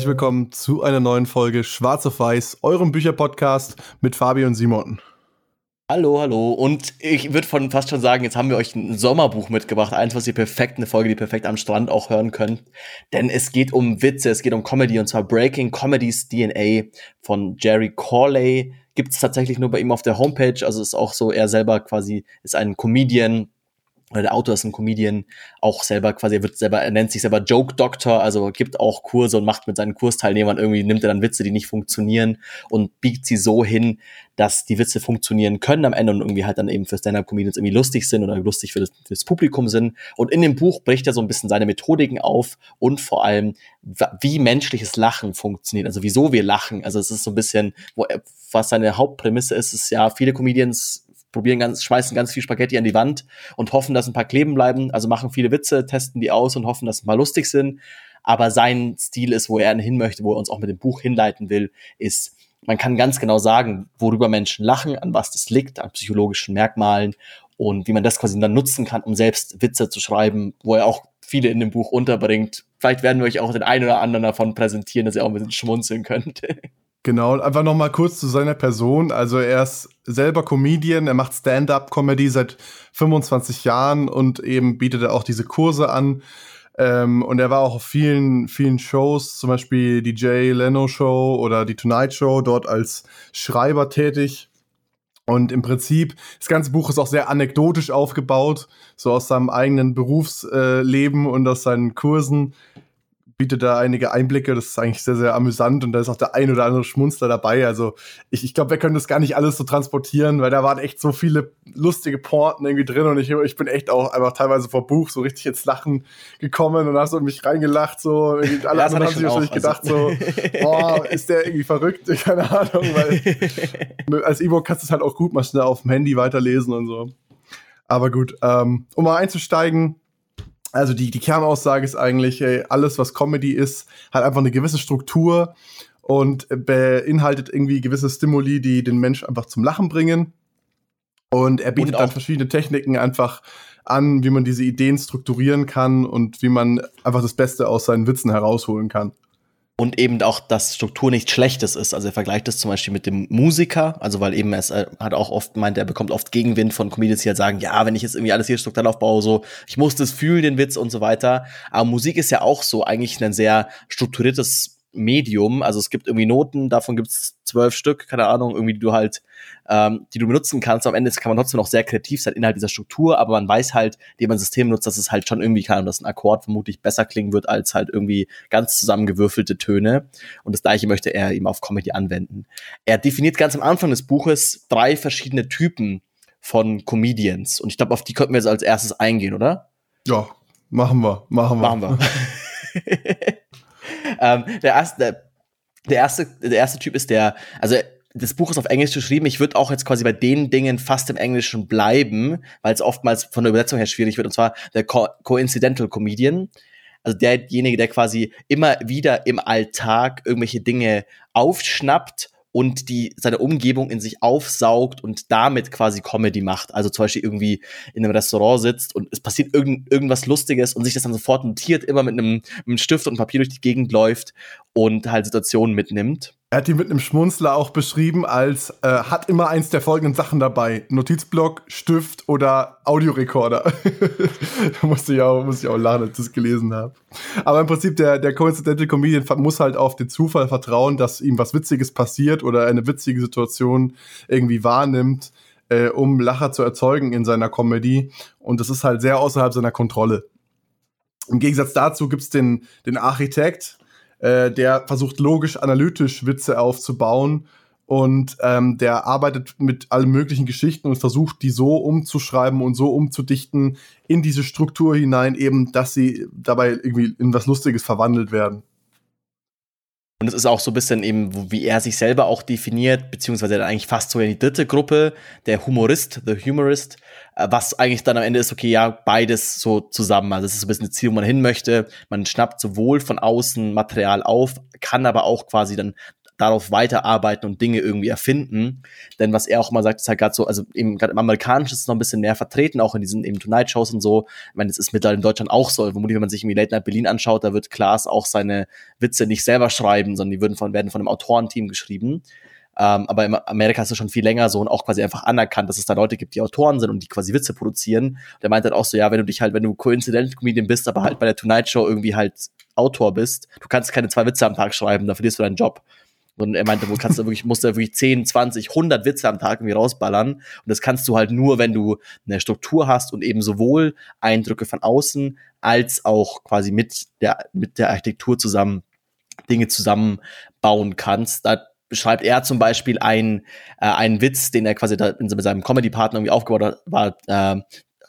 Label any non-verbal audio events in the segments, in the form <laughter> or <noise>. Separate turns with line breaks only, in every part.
herzlich willkommen zu einer neuen Folge Schwarz auf Weiß, eurem Bücherpodcast mit Fabi und Simon.
Hallo, hallo. Und ich würde fast schon sagen, jetzt haben wir euch ein Sommerbuch mitgebracht. Eins, was ihr perfekt, eine Folge, die ihr perfekt am Strand auch hören könnt. Denn es geht um Witze, es geht um Comedy und zwar Breaking Comedies DNA von Jerry Corley. Gibt es tatsächlich nur bei ihm auf der Homepage. Also ist auch so, er selber quasi ist ein Comedian, oder der Autor ist ein Comedian, auch selber quasi, er wird selber, er nennt sich selber Joke Doctor, also gibt auch Kurse und macht mit seinen Kursteilnehmern irgendwie, nimmt er dann Witze, die nicht funktionieren und biegt sie so hin, dass die Witze funktionieren können am Ende und irgendwie halt dann eben für Stand-Up-Comedians irgendwie lustig sind oder lustig für das, für das Publikum sind. Und in dem Buch bricht er so ein bisschen seine Methodiken auf und vor allem, wie menschliches Lachen funktioniert, also wieso wir lachen. Also es ist so ein bisschen, wo was seine Hauptprämisse ist, ist ja, viele Comedians probieren ganz, schmeißen ganz viel Spaghetti an die Wand und hoffen, dass ein paar kleben bleiben. Also machen viele Witze, testen die aus und hoffen, dass ein paar lustig sind. Aber sein Stil ist, wo er hin möchte, wo er uns auch mit dem Buch hinleiten will, ist, man kann ganz genau sagen, worüber Menschen lachen, an was das liegt, an psychologischen Merkmalen und wie man das quasi dann nutzen kann, um selbst Witze zu schreiben, wo er auch viele in dem Buch unterbringt. Vielleicht werden wir euch auch den einen oder anderen davon präsentieren, dass ihr auch ein bisschen schmunzeln könnt. <laughs>
Genau, einfach noch mal kurz zu seiner Person. Also er ist selber Comedian, er macht Stand-up-Comedy seit 25 Jahren und eben bietet er auch diese Kurse an. Ähm, und er war auch auf vielen, vielen Shows, zum Beispiel die Jay Leno Show oder die Tonight Show, dort als Schreiber tätig. Und im Prinzip, das ganze Buch ist auch sehr anekdotisch aufgebaut, so aus seinem eigenen Berufsleben und aus seinen Kursen bietet da einige Einblicke. Das ist eigentlich sehr, sehr amüsant und da ist auch der ein oder andere Schmunzler dabei. Also ich, ich glaube, wir können das gar nicht alles so transportieren, weil da waren echt so viele lustige Porten irgendwie drin und ich, ich bin echt auch einfach teilweise vor Buch so richtig ins Lachen gekommen und hast so mich reingelacht. So, <laughs> alle ja, anderen haben sich wahrscheinlich also. gedacht, so, boah, ist der irgendwie verrückt? <laughs> Keine Ahnung, weil <laughs> als E-Book kannst du es halt auch gut mal schnell auf dem Handy weiterlesen und so. Aber gut, ähm, um mal einzusteigen, also die, die Kernaussage ist eigentlich, ey, alles, was Comedy ist, hat einfach eine gewisse Struktur und beinhaltet irgendwie gewisse Stimuli, die den Mensch einfach zum Lachen bringen. Und er bietet und dann verschiedene Techniken einfach an, wie man diese Ideen strukturieren kann und wie man einfach das Beste aus seinen Witzen herausholen kann
und eben auch, dass Struktur nichts Schlechtes ist. Also er vergleicht das zum Beispiel mit dem Musiker, also weil eben es äh, hat auch oft meint, er bekommt oft Gegenwind von Comedians, die halt sagen, ja, wenn ich jetzt irgendwie alles hier strukturell aufbaue, so, ich muss das fühlen, den Witz und so weiter. Aber Musik ist ja auch so eigentlich ein sehr strukturiertes Medium. Also es gibt irgendwie Noten, davon gibt es zwölf Stück, keine Ahnung, irgendwie, die du halt, ähm, die du benutzen kannst. Am Ende kann man trotzdem noch sehr kreativ sein innerhalb dieser Struktur, aber man weiß halt, indem man ein System nutzt, dass es halt schon irgendwie kann und dass ein Akkord vermutlich besser klingen wird als halt irgendwie ganz zusammengewürfelte Töne. Und das gleiche möchte er eben auf Comedy anwenden. Er definiert ganz am Anfang des Buches drei verschiedene Typen von Comedians. Und ich glaube, auf die könnten wir jetzt als erstes eingehen, oder?
Ja, machen wir, machen wir.
Machen wir. <laughs> <laughs> ähm, der erste, der erste, der erste Typ ist der, also das Buch ist auf Englisch geschrieben. Ich würde auch jetzt quasi bei den Dingen fast im Englischen bleiben, weil es oftmals von der Übersetzung her schwierig wird. Und zwar der Co Coincidental Comedian. Also derjenige, der quasi immer wieder im Alltag irgendwelche Dinge aufschnappt und die seine Umgebung in sich aufsaugt und damit quasi Comedy macht. Also zum Beispiel irgendwie in einem Restaurant sitzt und es passiert irgend, irgendwas Lustiges und sich das dann sofort notiert, immer mit einem, mit einem Stift und Papier durch die Gegend läuft und halt Situationen mitnimmt.
Er hat die mit einem Schmunzler auch beschrieben als äh, hat immer eins der folgenden Sachen dabei: Notizblock, Stift oder Audiorekorder. <laughs> musste ich auch, musste ich auch lachen, als ich das gelesen habe. Aber im Prinzip der der Coincidental Comedian muss halt auf den Zufall vertrauen, dass ihm was Witziges passiert oder eine witzige Situation irgendwie wahrnimmt, äh, um Lacher zu erzeugen in seiner Comedy. Und das ist halt sehr außerhalb seiner Kontrolle. Im Gegensatz dazu gibt's den den Architekt äh, der versucht logisch-analytisch Witze aufzubauen und ähm, der arbeitet mit allen möglichen Geschichten und versucht, die so umzuschreiben und so umzudichten in diese Struktur hinein, eben, dass sie dabei irgendwie in was Lustiges verwandelt werden.
Und es ist auch so ein bisschen eben, wie er sich selber auch definiert, beziehungsweise dann eigentlich fast so in die dritte Gruppe, der Humorist, the Humorist, äh, was eigentlich dann am Ende ist, okay, ja, beides so zusammen. Also es ist so ein bisschen das Ziel, wo man hin möchte. Man schnappt sowohl von außen Material auf, kann aber auch quasi dann darauf weiterarbeiten und Dinge irgendwie erfinden. Denn was er auch mal sagt, ist halt gerade so, also eben gerade im Amerikanischen ist es noch ein bisschen mehr vertreten, auch in diesen eben Tonight-Shows und so. Ich meine, das ist mittlerweile in Deutschland auch so. Vermutlich, wenn man sich irgendwie Late Night Berlin anschaut, da wird Klaas auch seine Witze nicht selber schreiben, sondern die würden von, werden von einem Autorenteam geschrieben. Ähm, aber in Amerika ist es schon viel länger so und auch quasi einfach anerkannt, dass es da Leute gibt, die Autoren sind und die quasi Witze produzieren. Der meint halt auch so, ja, wenn du dich halt, wenn du Coincident Comedian bist, aber halt bei der Tonight Show irgendwie halt Autor bist, du kannst keine zwei Witze am Tag schreiben, da verlierst du deinen Job. Und er meinte, wo kannst du wirklich, musst du wirklich 10, 20, 100 Witze am Tag irgendwie rausballern. Und das kannst du halt nur, wenn du eine Struktur hast und eben sowohl Eindrücke von außen als auch quasi mit der, mit der Architektur zusammen Dinge zusammenbauen kannst. Da beschreibt er zum Beispiel einen, äh, einen Witz, den er quasi da mit seinem Comedy-Partner irgendwie aufgebaut hat, war, äh,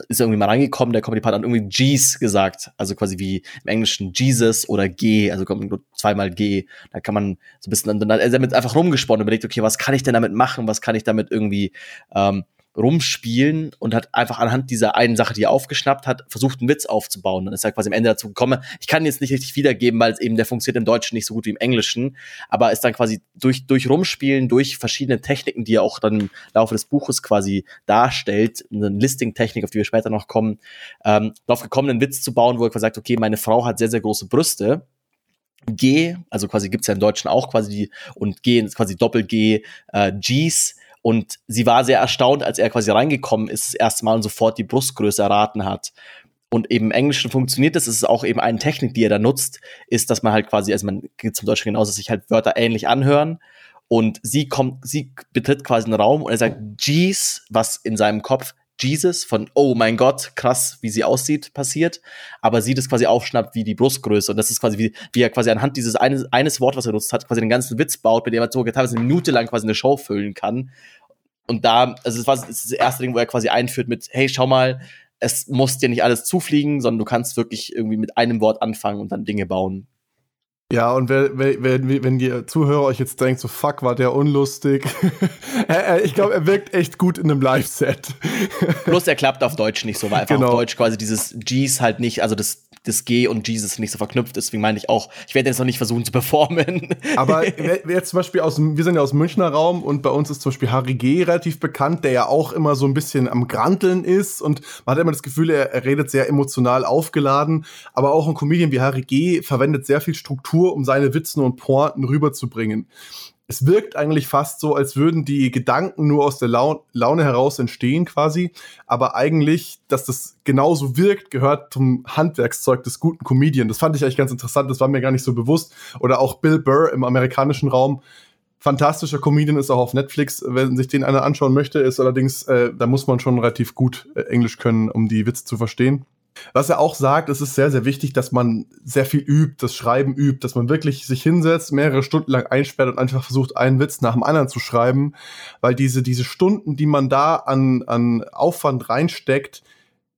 ist irgendwie mal reingekommen, der Comedy-Partner hat irgendwie G's gesagt, also quasi wie im Englischen Jesus oder G, also kommt nur zweimal G, da kann man so ein bisschen, dann hat er damit einfach rumgesponnen, überlegt, okay, was kann ich denn damit machen, was kann ich damit irgendwie ähm, rumspielen und hat einfach anhand dieser einen Sache, die er aufgeschnappt hat, versucht, einen Witz aufzubauen. Dann ist er quasi am Ende dazu gekommen. Ich kann jetzt nicht richtig wiedergeben, weil es eben der funktioniert im Deutschen nicht so gut wie im Englischen, aber ist dann quasi durch, durch Rumspielen, durch verschiedene Techniken, die er auch dann im Laufe des Buches quasi darstellt, eine Listing-Technik, auf die wir später noch kommen, ähm, darauf gekommen, einen Witz zu bauen, wo er quasi sagt, okay, meine Frau hat sehr, sehr große Brüste. G, also quasi gibt's ja im Deutschen auch quasi die, und G ist quasi Doppel-G, äh, Gs, und sie war sehr erstaunt, als er quasi reingekommen ist, das erste Mal und sofort die Brustgröße erraten hat. Und eben im Englischen funktioniert das, es ist auch eben eine Technik, die er da nutzt, ist, dass man halt quasi, also man geht zum Deutschen genauso, dass sich halt Wörter ähnlich anhören. Und sie kommt, sie betritt quasi einen Raum und er sagt, Jeez, was in seinem Kopf Jesus von, oh mein Gott, krass, wie sie aussieht, passiert, aber sie das quasi aufschnappt wie die Brustgröße. Und das ist quasi, wie, wie er quasi anhand dieses eines, eines Wort, was er nutzt hat, quasi den ganzen Witz baut, mit dem er so teilweise eine Minute lang quasi eine Show füllen kann. Und da, also es war das, erste Ding, wo er quasi einführt mit, hey, schau mal, es muss dir nicht alles zufliegen, sondern du kannst wirklich irgendwie mit einem Wort anfangen und dann Dinge bauen.
Ja, und wenn, wenn, wenn die Zuhörer euch jetzt denkt, so fuck, war der unlustig. <laughs> ich glaube, er wirkt echt gut in einem Live-Set.
Plus er klappt auf Deutsch nicht so, weil einfach genau. auf Deutsch quasi dieses G's halt nicht, also das, das G und Jesus nicht so verknüpft ist. Deswegen meine ich auch, ich werde jetzt noch nicht versuchen zu performen.
Aber <laughs> jetzt zum Beispiel aus, wir sind ja aus dem Münchner Raum und bei uns ist zum Beispiel Harry G relativ bekannt, der ja auch immer so ein bisschen am Granteln ist und man hat immer das Gefühl, er, er redet sehr emotional aufgeladen. Aber auch ein Comedian wie Harry G verwendet sehr viel Struktur Struktur, um seine Witzen und Pointen rüberzubringen. Es wirkt eigentlich fast so, als würden die Gedanken nur aus der Laune heraus entstehen quasi, aber eigentlich, dass das genauso wirkt, gehört zum Handwerkszeug des guten Comedian. Das fand ich eigentlich ganz interessant, das war mir gar nicht so bewusst. Oder auch Bill Burr im amerikanischen Raum, fantastischer Comedian ist auch auf Netflix, wenn sich den einer anschauen möchte, ist allerdings, äh, da muss man schon relativ gut äh, Englisch können, um die Witze zu verstehen. Was er auch sagt, es ist sehr, sehr wichtig, dass man sehr viel übt, das Schreiben übt, dass man wirklich sich hinsetzt, mehrere Stunden lang einsperrt und einfach versucht, einen Witz nach dem anderen zu schreiben, weil diese, diese Stunden, die man da an, an Aufwand reinsteckt,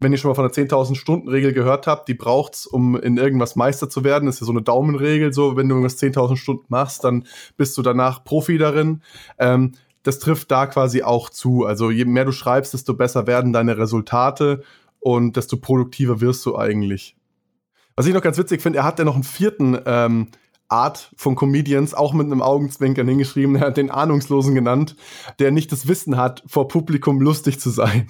wenn ihr schon mal von der 10.000 Stunden Regel gehört habt, die braucht's, um in irgendwas Meister zu werden. Das ist ja so eine Daumenregel, so wenn du irgendwas 10.000 Stunden machst, dann bist du danach Profi darin. Ähm, das trifft da quasi auch zu. Also je mehr du schreibst, desto besser werden deine Resultate und desto produktiver wirst du eigentlich. Was ich noch ganz witzig finde, er hat ja noch einen vierten ähm, Art von Comedians, auch mit einem Augenzwinkern hingeschrieben, er hat den Ahnungslosen genannt, der nicht das Wissen hat, vor Publikum lustig zu sein.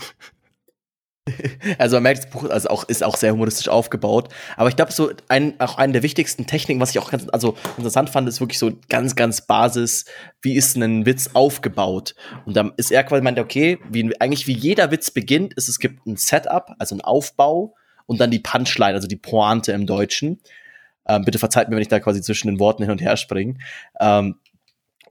<laughs>
Also man merkt, das Buch also auch, ist auch sehr humoristisch aufgebaut. Aber ich glaube, so ein, auch eine der wichtigsten Techniken, was ich auch ganz also interessant fand, ist wirklich so ganz, ganz Basis, wie ist ein Witz aufgebaut? Und dann ist er quasi meint, okay, wie, eigentlich wie jeder Witz beginnt, ist es gibt ein Setup, also ein Aufbau und dann die Punchline, also die Pointe im Deutschen. Ähm, bitte verzeiht mir, wenn ich da quasi zwischen den Worten hin und her springe. Ähm,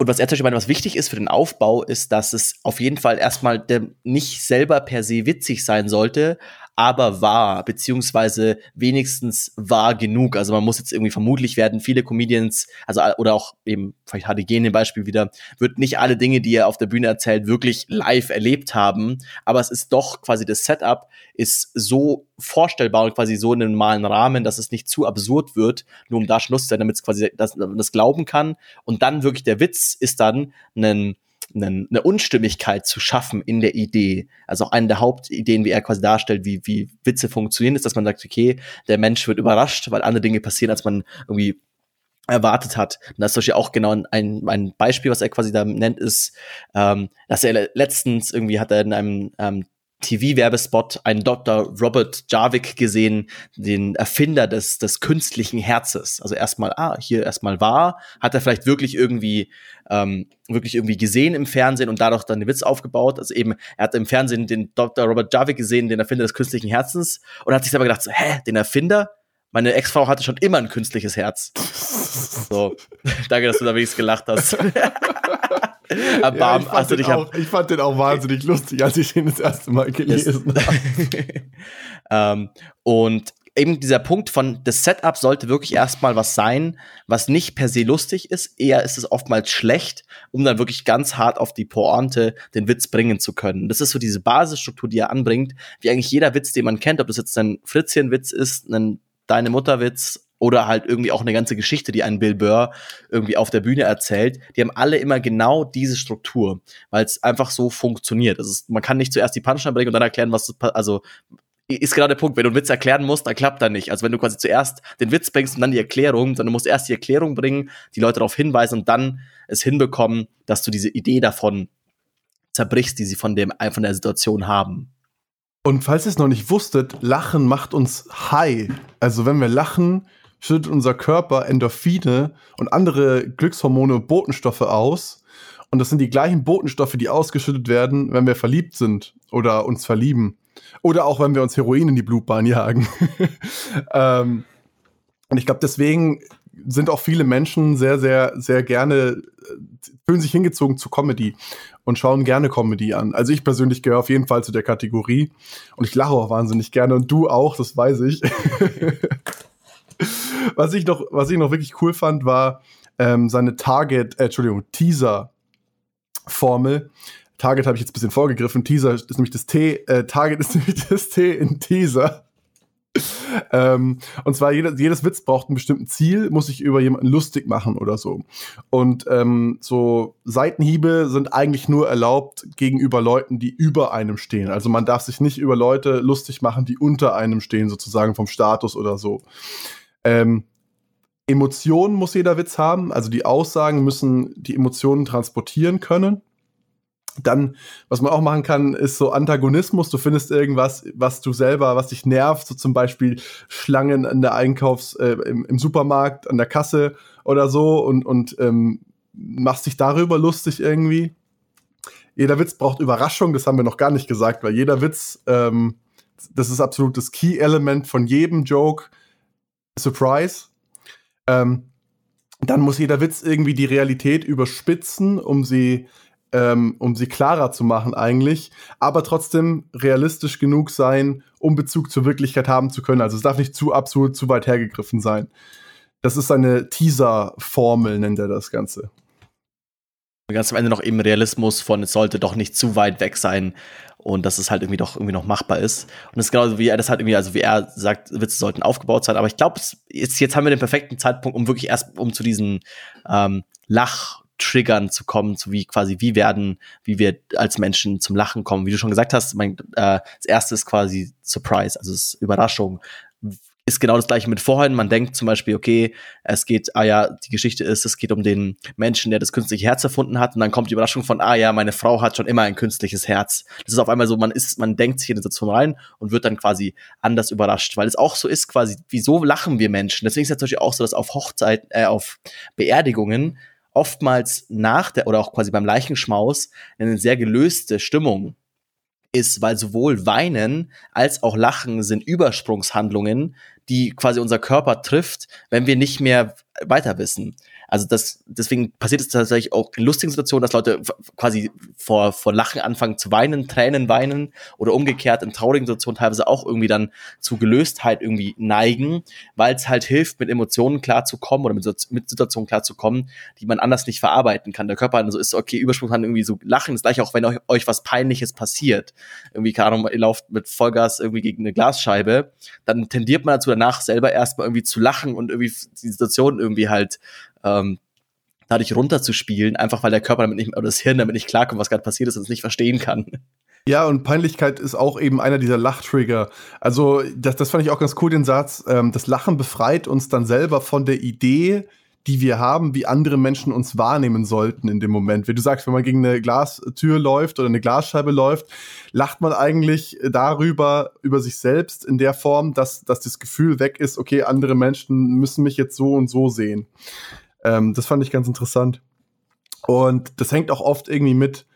und was er Beispiel meint, was wichtig ist für den Aufbau, ist, dass es auf jeden Fall erstmal nicht selber per se witzig sein sollte, aber wahr, beziehungsweise wenigstens wahr genug. Also man muss jetzt irgendwie vermutlich werden viele Comedians, also oder auch eben vielleicht HDG in dem Beispiel wieder, wird nicht alle Dinge, die er auf der Bühne erzählt, wirklich live erlebt haben. Aber es ist doch quasi das Setup ist so vorstellbar und quasi so in einem normalen Rahmen, dass es nicht zu absurd wird, nur um da Schluss zu sein, damit es quasi das, das glauben kann. Und dann wirklich der Witz ist dann ein eine, eine Unstimmigkeit zu schaffen in der Idee. Also auch eine der Hauptideen, wie er quasi darstellt, wie, wie Witze funktionieren, ist, dass man sagt, okay, der Mensch wird überrascht, weil andere Dinge passieren, als man irgendwie erwartet hat. Und das ist zum auch genau ein, ein Beispiel, was er quasi da nennt, ist, ähm, dass er letztens irgendwie hat er in einem ähm, TV-Werbespot einen Dr. Robert Jarvik gesehen, den Erfinder des, des künstlichen Herzes. Also erstmal, ah, hier erstmal war, hat er vielleicht wirklich irgendwie, ähm, wirklich irgendwie gesehen im Fernsehen und dadurch dann den Witz aufgebaut. Also eben, er hat im Fernsehen den Dr. Robert Jarvik gesehen, den Erfinder des künstlichen Herzens und hat sich selber gedacht, so, hä, den Erfinder? Meine Ex-Frau hatte schon immer ein künstliches Herz. So, <laughs> danke, dass du da wenigstens gelacht hast. <laughs> <laughs>
ja, ich, fand dich auch, ich fand den auch wahnsinnig lustig, als ich ihn das erste Mal gelesen <laughs> habe.
ähm, und eben dieser Punkt von, das Setup sollte wirklich erstmal was sein, was nicht per se lustig ist, eher ist es oftmals schlecht, um dann wirklich ganz hart auf die Pointe den Witz bringen zu können. Das ist so diese Basisstruktur, die er anbringt, wie eigentlich jeder Witz, den man kennt, ob das jetzt ein Fritzchen-Witz ist, ein Deine Mutter-Witz oder halt irgendwie auch eine ganze Geschichte, die ein Bill Burr irgendwie auf der Bühne erzählt, die haben alle immer genau diese Struktur, weil es einfach so funktioniert. Also man kann nicht zuerst die Punchline bringen und dann erklären, was also ist genau der Punkt, wenn du einen Witz erklären musst, dann klappt er nicht. Also wenn du quasi zuerst den Witz bringst und dann die Erklärung, sondern du musst erst die Erklärung bringen, die Leute darauf hinweisen und dann es hinbekommen, dass du diese Idee davon zerbrichst, die sie von dem von der Situation haben.
Und falls ihr es noch nicht wusstet, Lachen macht uns high. Also wenn wir lachen, schüttet unser Körper Endorphine und andere Glückshormone und Botenstoffe aus. Und das sind die gleichen Botenstoffe, die ausgeschüttet werden, wenn wir verliebt sind oder uns verlieben. Oder auch, wenn wir uns Heroin in die Blutbahn jagen. <laughs> ähm, und ich glaube, deswegen sind auch viele Menschen sehr, sehr, sehr gerne, äh, fühlen sich hingezogen zu Comedy und schauen gerne Comedy an. Also ich persönlich gehöre auf jeden Fall zu der Kategorie und ich lache auch wahnsinnig gerne und du auch, das weiß ich. <laughs> <laughs> was ich noch, was ich noch wirklich cool fand, war ähm, seine Target, äh, Entschuldigung, Teaser-Formel. Target habe ich jetzt ein bisschen vorgegriffen. Teaser ist nämlich das T, äh, Target ist <laughs> nämlich das T in Teaser. <laughs> ähm, und zwar jeder, jedes Witz braucht ein bestimmten Ziel, muss sich über jemanden lustig machen oder so. Und ähm, so Seitenhiebe sind eigentlich nur erlaubt gegenüber Leuten, die über einem stehen. Also man darf sich nicht über Leute lustig machen, die unter einem stehen, sozusagen vom Status oder so. Ähm, Emotionen muss jeder Witz haben, also die Aussagen müssen die Emotionen transportieren können. Dann, was man auch machen kann, ist so Antagonismus. Du findest irgendwas, was du selber, was dich nervt, so zum Beispiel Schlangen an der Einkaufs-, äh, im, im, Supermarkt, an der Kasse oder so und, und ähm, machst dich darüber lustig irgendwie. Jeder Witz braucht Überraschung, das haben wir noch gar nicht gesagt, weil jeder Witz, ähm, das ist absolut das Key-Element von jedem Joke, Surprise. Ähm, dann muss jeder Witz irgendwie die Realität überspitzen, um sie, ähm, um sie klarer zu machen eigentlich, aber trotzdem realistisch genug sein, um Bezug zur Wirklichkeit haben zu können. Also es darf nicht zu absolut zu weit hergegriffen sein. Das ist eine Teaser-Formel, nennt er das Ganze.
Ganz am Ende noch eben Realismus von, es sollte doch nicht zu weit weg sein und dass es halt irgendwie doch irgendwie noch machbar ist. Und das ist genauso wie er das halt irgendwie, also wie er sagt, Witze sollten aufgebaut sein. Aber ich glaube, jetzt, jetzt haben wir den perfekten Zeitpunkt, um wirklich erst um zu diesen ähm, Lach-Triggern zu kommen, zu wie quasi, wie werden, wie wir als Menschen zum Lachen kommen. Wie du schon gesagt hast, mein, äh, das erste ist quasi Surprise, also es ist Überraschung ist genau das gleiche mit vorhin. Man denkt zum Beispiel, okay, es geht, ah ja, die Geschichte ist, es geht um den Menschen, der das künstliche Herz erfunden hat. Und dann kommt die Überraschung von, ah ja, meine Frau hat schon immer ein künstliches Herz. Das ist auf einmal so, man ist, man denkt sich in die Situation rein und wird dann quasi anders überrascht, weil es auch so ist, quasi, wieso lachen wir Menschen? Deswegen ist es natürlich auch so, dass auf Hochzeit, äh, auf Beerdigungen oftmals nach der oder auch quasi beim Leichenschmaus eine sehr gelöste Stimmung ist, weil sowohl Weinen als auch Lachen sind Übersprungshandlungen, die quasi unser Körper trifft, wenn wir nicht mehr weiter wissen. Also das, deswegen passiert es tatsächlich auch in lustigen Situationen, dass Leute quasi vor, vor Lachen anfangen zu weinen, Tränen weinen oder umgekehrt in traurigen Situationen teilweise auch irgendwie dann zu Gelöstheit irgendwie neigen, weil es halt hilft, mit Emotionen klarzukommen oder mit, mit Situationen klarzukommen, die man anders nicht verarbeiten kann. Der Körper dann so ist, okay, Übersprung kann irgendwie so lachen, das gleiche auch, wenn euch, euch was Peinliches passiert. Irgendwie, keine Ahnung, ihr lauft mit Vollgas irgendwie gegen eine Glasscheibe, dann tendiert man dazu danach selber erstmal irgendwie zu lachen und irgendwie die Situation irgendwie halt ähm, dadurch runterzuspielen, einfach weil der Körper damit nicht, oder das Hirn damit nicht klarkommt, was gerade passiert ist und es nicht verstehen kann.
Ja, und Peinlichkeit ist auch eben einer dieser Lachtrigger. Also, das, das fand ich auch ganz cool, den Satz. Ähm, das Lachen befreit uns dann selber von der Idee, die wir haben, wie andere Menschen uns wahrnehmen sollten in dem Moment. Wie du sagst, wenn man gegen eine Glastür läuft oder eine Glasscheibe läuft, lacht man eigentlich darüber, über sich selbst in der Form, dass, dass das Gefühl weg ist, okay, andere Menschen müssen mich jetzt so und so sehen. Ähm, das fand ich ganz interessant. Und das hängt auch oft irgendwie mit,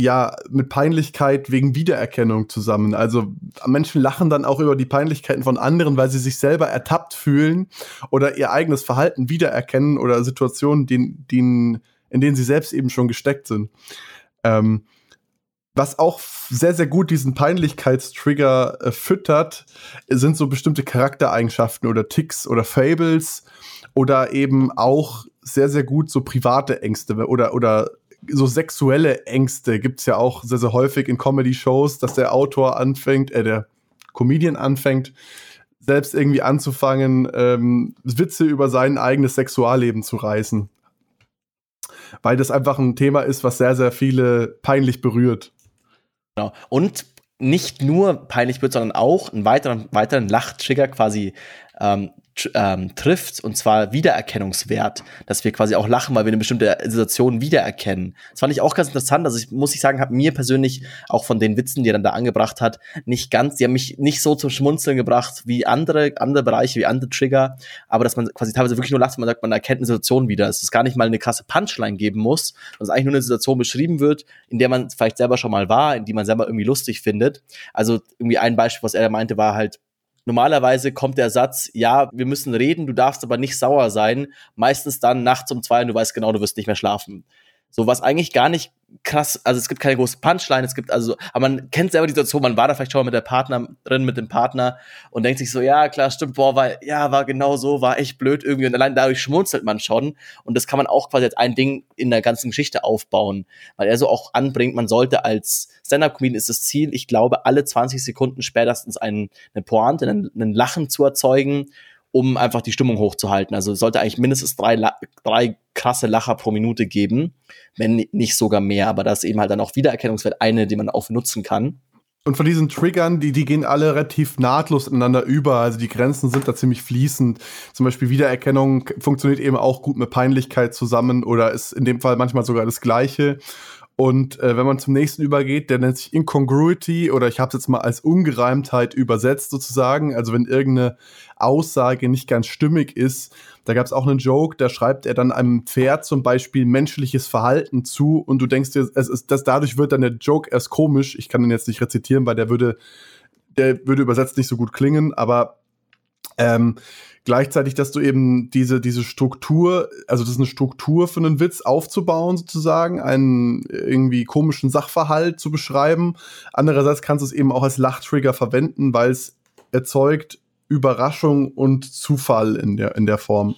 ja, mit Peinlichkeit wegen Wiedererkennung zusammen. Also Menschen lachen dann auch über die Peinlichkeiten von anderen, weil sie sich selber ertappt fühlen oder ihr eigenes Verhalten wiedererkennen oder Situationen, die, die, in denen sie selbst eben schon gesteckt sind. Ähm, was auch sehr, sehr gut diesen Peinlichkeitstrigger äh, füttert, sind so bestimmte Charaktereigenschaften oder Ticks oder Fables oder eben auch sehr, sehr gut so private Ängste oder, oder so sexuelle Ängste gibt es ja auch sehr, sehr häufig in Comedy-Shows, dass der Autor anfängt, äh, der Comedian anfängt, selbst irgendwie anzufangen, ähm, Witze über sein eigenes Sexualleben zu reißen. Weil das einfach ein Thema ist, was sehr, sehr viele peinlich berührt.
Genau. Und nicht nur peinlich berührt, sondern auch einen weiteren, weiteren Lachtrigger quasi ähm, ähm, trifft, und zwar Wiedererkennungswert, dass wir quasi auch lachen, weil wir eine bestimmte Situation wiedererkennen. Das fand ich auch ganz interessant. Also ich muss ich sagen, hat mir persönlich auch von den Witzen, die er dann da angebracht hat, nicht ganz, die haben mich nicht so zum Schmunzeln gebracht wie andere, andere Bereiche, wie andere Trigger, aber dass man quasi teilweise wirklich nur lacht, wenn man sagt, man erkennt eine Situation wieder. Dass es gar nicht mal eine krasse Punchline geben muss, dass eigentlich nur eine Situation beschrieben wird, in der man vielleicht selber schon mal war, in die man selber irgendwie lustig findet. Also irgendwie ein Beispiel, was er meinte, war halt, Normalerweise kommt der Satz, ja, wir müssen reden, du darfst aber nicht sauer sein. Meistens dann nachts um zwei und du weißt genau, du wirst nicht mehr schlafen. So was eigentlich gar nicht krass, also es gibt keine große Punchline, es gibt also, aber man kennt selber die Situation, man war da vielleicht schon mal mit der Partnerin, mit dem Partner und denkt sich so, ja, klar, stimmt, boah, war, ja, war genau so, war echt blöd irgendwie und allein dadurch schmunzelt man schon und das kann man auch quasi als ein Ding in der ganzen Geschichte aufbauen, weil er so auch anbringt, man sollte als Stand-Up-Comedian ist das Ziel, ich glaube, alle 20 Sekunden spätestens einen, eine Pointe, einen, einen Lachen zu erzeugen um einfach die Stimmung hochzuhalten. Also sollte eigentlich mindestens drei, drei krasse Lacher pro Minute geben, wenn nicht sogar mehr. Aber das ist eben halt dann auch Wiedererkennungswert eine, die man auch nutzen kann.
Und von diesen Triggern, die, die gehen alle relativ nahtlos ineinander über. Also die Grenzen sind da ziemlich fließend. Zum Beispiel Wiedererkennung funktioniert eben auch gut mit Peinlichkeit zusammen oder ist in dem Fall manchmal sogar das Gleiche. Und äh, wenn man zum nächsten übergeht, der nennt sich Incongruity oder ich habe es jetzt mal als Ungereimtheit übersetzt sozusagen. Also wenn irgendeine Aussage nicht ganz stimmig ist, da gab es auch einen Joke, da schreibt er dann einem Pferd zum Beispiel menschliches Verhalten zu und du denkst dir, es ist, dass dadurch wird dann der Joke erst komisch. Ich kann den jetzt nicht rezitieren, weil der würde, der würde übersetzt nicht so gut klingen, aber ähm, gleichzeitig, dass du eben diese, diese Struktur, also das ist eine Struktur für einen Witz aufzubauen, sozusagen, einen irgendwie komischen Sachverhalt zu beschreiben. Andererseits kannst du es eben auch als Lachtrigger verwenden, weil es erzeugt Überraschung und Zufall in der, in der Form.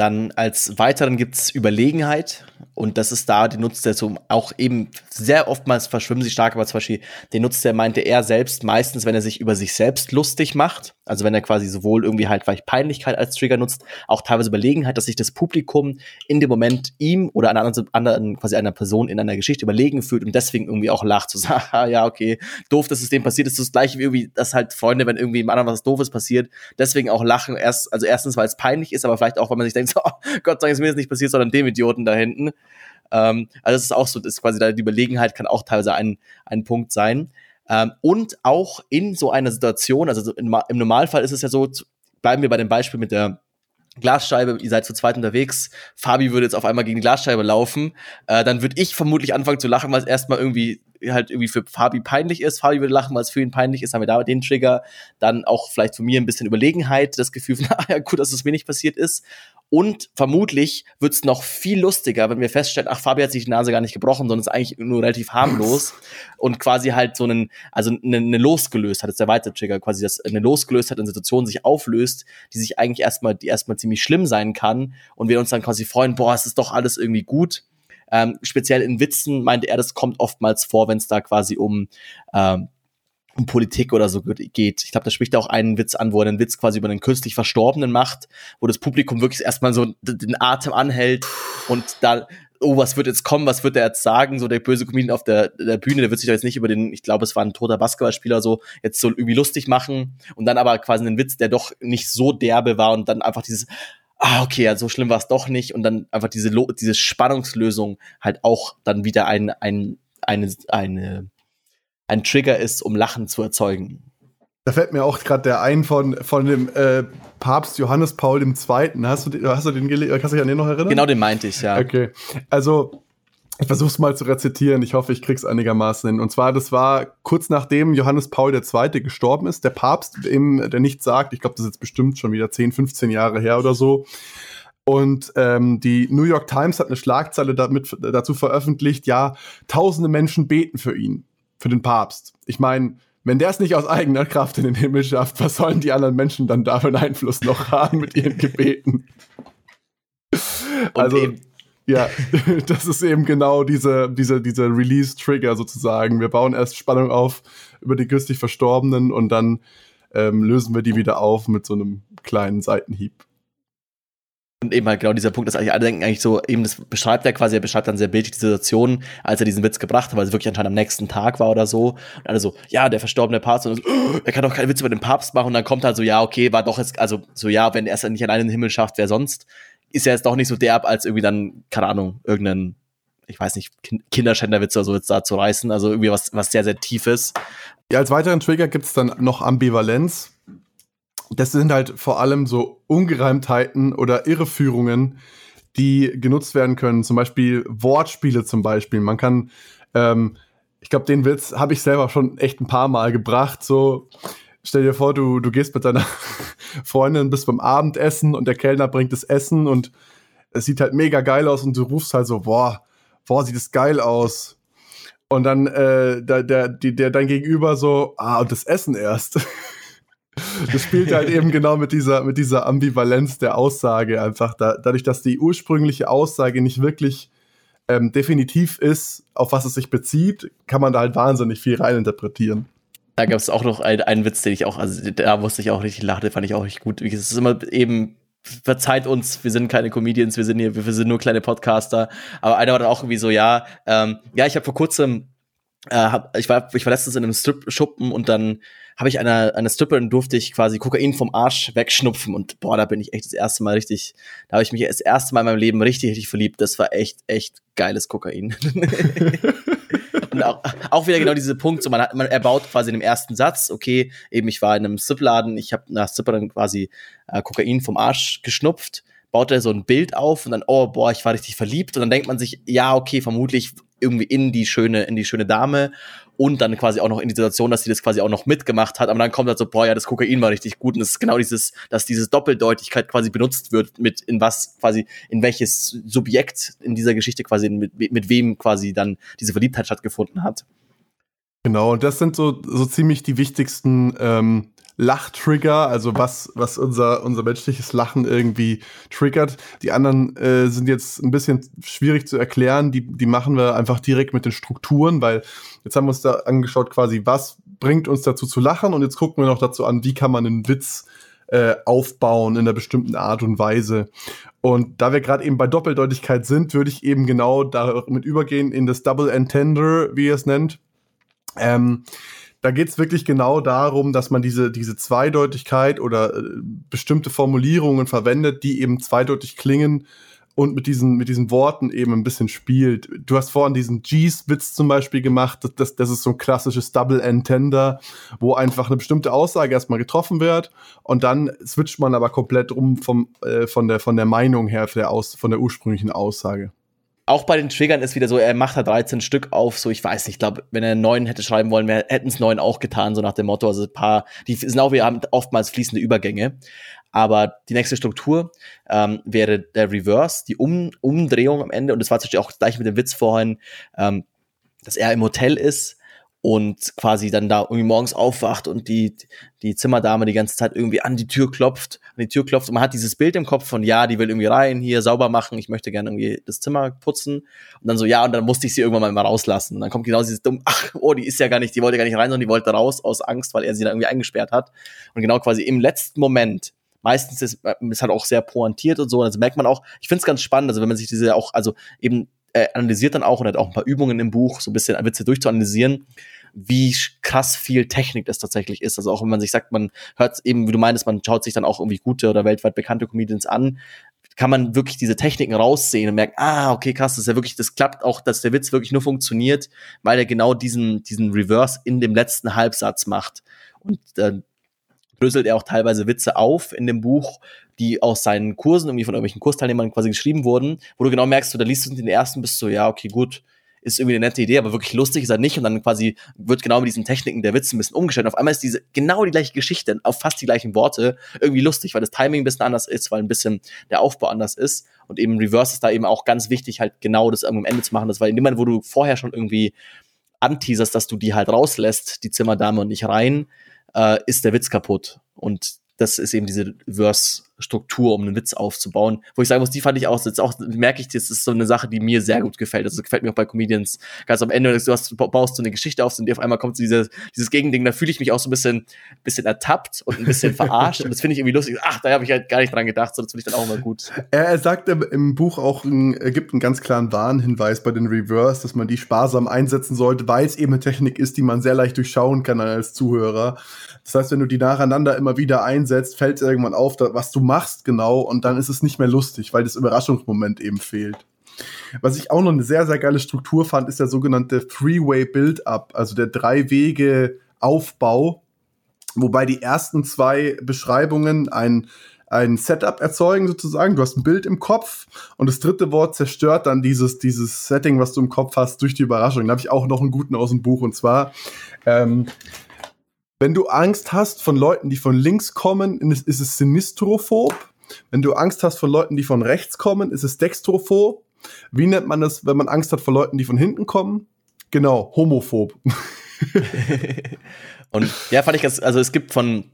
Dann als weiteren gibt es Überlegenheit. Und das ist da, die nutzt er so auch eben sehr oftmals verschwimmen sie stark, aber zum Beispiel den nutzt er, meinte er selbst meistens, wenn er sich über sich selbst lustig macht, also wenn er quasi sowohl irgendwie halt vielleicht Peinlichkeit als Trigger nutzt, auch teilweise Überlegenheit, dass sich das Publikum in dem Moment ihm oder einer anderen, quasi einer Person in einer Geschichte überlegen fühlt und deswegen irgendwie auch lacht, zu so <laughs> sagen, ja, okay, doof, dass es dem passiert ist, das gleiche wie irgendwie, dass halt Freunde, wenn irgendwie im anderen was Doofes passiert, deswegen auch lachen, erst, also erstens, weil es peinlich ist, aber vielleicht auch, weil man sich denkt, <laughs> Gott sei Dank ist mir das nicht passiert, sondern dem Idioten da hinten. Ähm, also das ist auch so, das ist quasi da die Überlegenheit kann auch teilweise ein, ein Punkt sein. Ähm, und auch in so einer Situation, also im Normalfall ist es ja so, bleiben wir bei dem Beispiel mit der Glasscheibe, ihr seid zu zweit unterwegs, Fabi würde jetzt auf einmal gegen die Glasscheibe laufen, äh, dann würde ich vermutlich anfangen zu lachen, weil es erstmal irgendwie halt irgendwie für Fabi peinlich ist. Fabi würde lachen, weil es für ihn peinlich ist, haben wir da den Trigger. Dann auch vielleicht von mir ein bisschen Überlegenheit, das Gefühl von, <laughs> ah ja, gut, dass es mir nicht passiert ist. Und vermutlich wird es noch viel lustiger, wenn wir feststellen, ach, Fabi hat sich die Nase gar nicht gebrochen, sondern ist eigentlich nur relativ harmlos <laughs> und quasi halt so einen, also eine, eine losgelöst hat, ist der weitere Trigger, quasi dass eine losgelöst hat, eine Situation sich auflöst, die sich eigentlich erstmal, die erstmal ziemlich schlimm sein kann und wir uns dann quasi freuen, boah, es ist doch alles irgendwie gut. Ähm, speziell in Witzen meinte er, das kommt oftmals vor, wenn es da quasi um ähm, um Politik oder so geht. Ich glaube, da spricht er auch einen Witz an, wo er einen Witz quasi über einen künstlich Verstorbenen macht, wo das Publikum wirklich erstmal so den Atem anhält und da, oh, was wird jetzt kommen, was wird er jetzt sagen? So der böse Comedian auf der, der Bühne, der wird sich da jetzt nicht über den, ich glaube, es war ein toter Basketballspieler, so jetzt so irgendwie lustig machen und dann aber quasi einen Witz, der doch nicht so derbe war und dann einfach dieses ah, okay, ja, so schlimm war es doch nicht. Und dann einfach diese, diese Spannungslösung halt auch dann wieder ein, ein, eine, eine, ein Trigger ist, um Lachen zu erzeugen.
Da fällt mir auch gerade der ein von, von dem äh, Papst Johannes Paul II. Hast du, hast du den Kannst du dich an den noch erinnern?
Genau, den meinte ich, ja.
Okay. Also, ich versuche es mal zu rezitieren. Ich hoffe, ich krieg's einigermaßen hin. Und zwar, das war kurz nachdem Johannes Paul II. gestorben ist, der Papst, eben, der nichts sagt. Ich glaube, das ist jetzt bestimmt schon wieder 10, 15 Jahre her oder so. Und ähm, die New York Times hat eine Schlagzeile damit, dazu veröffentlicht, ja, tausende Menschen beten für ihn, für den Papst. Ich meine, wenn der es nicht aus eigener Kraft in den Himmel schafft, was sollen die anderen Menschen dann da für einen Einfluss noch haben mit ihren Gebeten? Also, ja, <laughs> das ist eben genau diese, diese, diese Release-Trigger sozusagen. Wir bauen erst Spannung auf über die günstig Verstorbenen und dann ähm, lösen wir die wieder auf mit so einem kleinen Seitenhieb.
Und eben halt genau dieser Punkt, dass eigentlich alle denken eigentlich so, eben das beschreibt er quasi, er beschreibt dann sehr bildlich die Situation, als er diesen Witz gebracht hat, weil es wirklich anscheinend am nächsten Tag war oder so. Und alle so, ja, der verstorbene Papst, und so, oh, <gasps> er kann doch keinen Witz über den Papst machen. Und dann kommt halt so, ja, okay, war doch jetzt, also so, ja, wenn er es nicht alleine in den Himmel schafft, wer sonst? Ist er jetzt doch nicht so derb, als irgendwie dann, keine Ahnung, irgendeinen, ich weiß nicht, Kinderschänderwitz oder so jetzt da zu reißen. Also irgendwie was, was sehr, sehr tiefes.
Ja, als weiteren Trigger gibt's dann noch Ambivalenz das sind halt vor allem so Ungereimtheiten oder Irreführungen, die genutzt werden können. Zum Beispiel Wortspiele zum Beispiel. Man kann, ähm, ich glaube, den Witz habe ich selber schon echt ein paar Mal gebracht. So, stell dir vor, du, du gehst mit deiner <laughs> Freundin bis beim Abendessen und der Kellner bringt das Essen und es sieht halt mega geil aus und du rufst halt so, boah, boah, sieht es geil aus. Und dann äh, der, der, der dein Gegenüber so, ah, und das Essen erst. <laughs> das spielt halt eben genau mit dieser, mit dieser Ambivalenz der Aussage einfach. Da, dadurch, dass die ursprüngliche Aussage nicht wirklich ähm, definitiv ist, auf was es sich bezieht, kann man da halt wahnsinnig viel reininterpretieren.
Da gab es auch noch einen, einen Witz, den ich auch, also da musste ich auch richtig lachen, fand ich auch richtig gut. Es ist immer eben verzeiht uns, wir sind keine Comedians, wir sind hier, wir sind nur kleine Podcaster. Aber einer war dann auch irgendwie so, ja, ähm, ja, ich habe vor kurzem, äh, hab, ich war, ich war letztens in einem Strip-Schuppen und dann habe ich einer eine Stripperin durfte ich quasi Kokain vom Arsch wegschnupfen und boah, da bin ich echt das erste Mal richtig, da habe ich mich das erste Mal in meinem Leben richtig, richtig verliebt. Das war echt, echt geiles Kokain. <laughs> und auch, auch wieder genau dieser Punkt, so man, hat, man erbaut quasi in dem ersten Satz, okay, eben ich war in einem Stripladen, ich habe einer Stripperin quasi äh, Kokain vom Arsch geschnupft baut er so ein Bild auf und dann, oh, boah, ich war richtig verliebt. Und dann denkt man sich, ja, okay, vermutlich irgendwie in die schöne, in die schöne Dame und dann quasi auch noch in die Situation, dass sie das quasi auch noch mitgemacht hat. Aber dann kommt halt so, boah, ja, das Kokain war richtig gut. Und es ist genau dieses, dass dieses Doppeldeutigkeit quasi benutzt wird, mit in was quasi, in welches Subjekt in dieser Geschichte quasi, mit, mit wem quasi dann diese Verliebtheit stattgefunden hat.
Genau, und das sind so, so ziemlich die wichtigsten ähm, Lachtrigger, also was, was unser, unser menschliches Lachen irgendwie triggert. Die anderen äh, sind jetzt ein bisschen schwierig zu erklären. Die, die machen wir einfach direkt mit den Strukturen, weil jetzt haben wir uns da angeschaut, quasi, was bringt uns dazu zu lachen und jetzt gucken wir noch dazu an, wie kann man einen Witz äh, aufbauen in einer bestimmten Art und Weise. Und da wir gerade eben bei Doppeldeutigkeit sind, würde ich eben genau damit übergehen in das Double Entender, wie ihr es nennt. Ähm, da geht es wirklich genau darum, dass man diese, diese Zweideutigkeit oder äh, bestimmte Formulierungen verwendet, die eben zweideutig klingen und mit diesen, mit diesen Worten eben ein bisschen spielt. Du hast vorhin diesen G's-Witz zum Beispiel gemacht. Das, das, das ist so ein klassisches Double Entender, wo einfach eine bestimmte Aussage erstmal getroffen wird und dann switcht man aber komplett um vom, äh, von, der, von der Meinung her, der Aus, von der ursprünglichen Aussage
auch bei den Triggern ist wieder so, er macht da 13 Stück auf, so ich weiß nicht, ich glaube, wenn er neun hätte schreiben wollen, hätten es neun auch getan, so nach dem Motto. Also ein paar, die sind auch, wir haben oftmals fließende Übergänge. Aber die nächste Struktur ähm, wäre der Reverse, die um Umdrehung am Ende. Und das war zum auch gleich mit dem Witz vorhin, ähm, dass er im Hotel ist und quasi dann da irgendwie morgens aufwacht und die, die Zimmerdame die ganze Zeit irgendwie an die Tür klopft, an die Tür klopft. Und man hat dieses Bild im Kopf von, ja, die will irgendwie rein, hier sauber machen, ich möchte gerne irgendwie das Zimmer putzen. Und dann so, ja, und dann musste ich sie irgendwann mal rauslassen. Und dann kommt genau dieses dumm, <laughs> ach, oh, die ist ja gar nicht, die wollte gar nicht rein, sondern die wollte raus aus Angst, weil er sie da irgendwie eingesperrt hat. Und genau quasi im letzten Moment meistens ist es halt auch sehr pointiert und so. Und das merkt man auch, ich finde es ganz spannend, also wenn man sich diese auch, also eben äh, analysiert dann auch und hat auch ein paar Übungen im Buch, so ein bisschen Witze durchzuanalysieren, wie krass viel Technik das tatsächlich ist. Also auch wenn man sich sagt, man hört eben, wie du meinst, man schaut sich dann auch irgendwie gute oder weltweit bekannte Comedians an. kann man wirklich diese Techniken raussehen und merkt, ah, okay, krass, das ist ja wirklich, das klappt auch, dass der Witz wirklich nur funktioniert, weil er genau diesen, diesen Reverse in dem letzten Halbsatz macht. Und dann dröselt er auch teilweise Witze auf in dem Buch, die aus seinen Kursen irgendwie von irgendwelchen Kursteilnehmern quasi geschrieben wurden, wo du genau merkst, so, da liest du den ersten, bist du, ja, okay, gut, ist irgendwie eine nette Idee, aber wirklich lustig ist er nicht. Und dann quasi wird genau mit diesen Techniken der Witze ein bisschen umgestellt. Und auf einmal ist diese genau die gleiche Geschichte auf fast die gleichen Worte irgendwie lustig, weil das Timing ein bisschen anders ist, weil ein bisschen der Aufbau anders ist. Und eben Reverse ist da eben auch ganz wichtig, halt genau das am Ende zu machen. Das war in dem Moment, wo du vorher schon irgendwie anteaserst, dass du die halt rauslässt, die Zimmerdame und nicht rein, äh, ist der Witz kaputt. Und das ist eben diese Verse-Struktur, um einen Witz aufzubauen. Wo ich sagen muss, die fand ich auch, jetzt auch merke ich, das ist so eine Sache, die mir sehr gut gefällt. Also das gefällt mir auch bei Comedians. Ganz am Ende, du, hast, baust so eine Geschichte auf und auf einmal kommt so diese, dieses Gegending, da fühle ich mich auch so ein bisschen, bisschen ertappt und ein bisschen verarscht. und das finde ich irgendwie lustig. Ach, da habe ich halt gar nicht dran gedacht, so das finde ich dann auch immer gut.
Er, er sagt im Buch auch, er gibt einen ganz klaren Warnhinweis bei den Reverse, dass man die sparsam einsetzen sollte, weil es eben eine Technik ist, die man sehr leicht durchschauen kann als Zuhörer. Das heißt, wenn du die nacheinander immer wieder einsetzt, fällt irgendwann auf, was du machst genau und dann ist es nicht mehr lustig, weil das Überraschungsmoment eben fehlt. Was ich auch noch eine sehr, sehr geile Struktur fand, ist der sogenannte Three-Way Build-Up, also der Drei-Wege-Aufbau, wobei die ersten zwei Beschreibungen ein ein Setup erzeugen sozusagen. Du hast ein Bild im Kopf und das dritte Wort zerstört dann dieses, dieses Setting, was du im Kopf hast, durch die Überraschung. Da habe ich auch noch einen guten aus dem Buch und zwar ähm, wenn du Angst hast von Leuten, die von links kommen, ist es sinistrophob. Wenn du Angst hast von Leuten, die von rechts kommen, ist es dextrophob. Wie nennt man das, wenn man Angst hat vor Leuten, die von hinten kommen? Genau, homophob. <laughs>
und ja, fand ich ganz, also es gibt von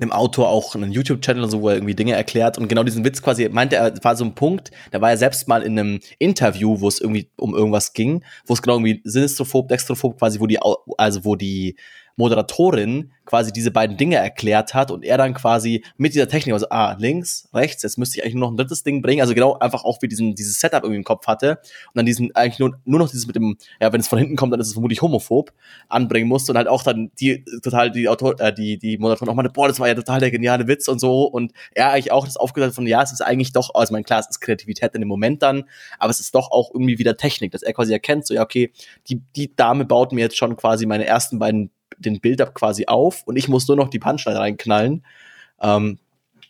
dem Autor auch einen YouTube-Channel, so, wo er irgendwie Dinge erklärt und genau diesen Witz quasi meinte er, war so ein Punkt, da war er selbst mal in einem Interview, wo es irgendwie um irgendwas ging, wo es genau irgendwie sinistrophob, dextrophob quasi, wo die, also wo die Moderatorin quasi diese beiden Dinge erklärt hat und er dann quasi mit dieser Technik, also ah, links, rechts, jetzt müsste ich eigentlich nur noch ein drittes Ding bringen, also genau einfach auch wie diesen, dieses Setup irgendwie im Kopf hatte und dann diesen, eigentlich nur, nur noch dieses mit dem, ja, wenn es von hinten kommt, dann ist es vermutlich homophob, anbringen musste und halt auch dann die, total, die Autor, äh, die, die Moderatorin auch meinte, boah, das war ja total der geniale Witz und so und er eigentlich auch das aufgesagt von, ja, es ist eigentlich doch, also mein klar, es ist Kreativität in dem Moment dann, aber es ist doch auch irgendwie wieder Technik, dass er quasi erkennt, so, ja, okay, die, die Dame baut mir jetzt schon quasi meine ersten beiden den Build-up quasi auf und ich muss nur noch die Punchline reinknallen. Ähm,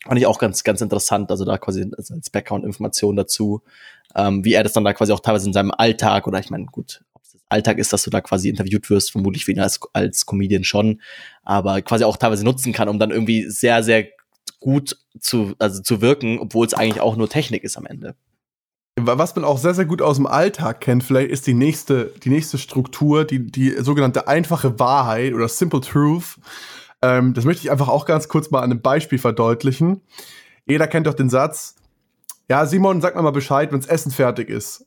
fand ich auch ganz, ganz interessant, also da quasi als Background-Information dazu, ähm, wie er das dann da quasi auch teilweise in seinem Alltag oder ich meine, gut, ob es Alltag ist, dass du da quasi interviewt wirst, vermutlich für ihn als, als Comedian schon, aber quasi auch teilweise nutzen kann, um dann irgendwie sehr, sehr gut zu, also zu wirken, obwohl es eigentlich auch nur Technik ist am Ende.
Was man auch sehr, sehr gut aus dem Alltag kennt, vielleicht ist die nächste, die nächste Struktur, die, die sogenannte einfache Wahrheit oder Simple Truth. Ähm, das möchte ich einfach auch ganz kurz mal an einem Beispiel verdeutlichen. Jeder kennt doch den Satz, ja, Simon, sag mir mal Bescheid, wenns Essen fertig ist.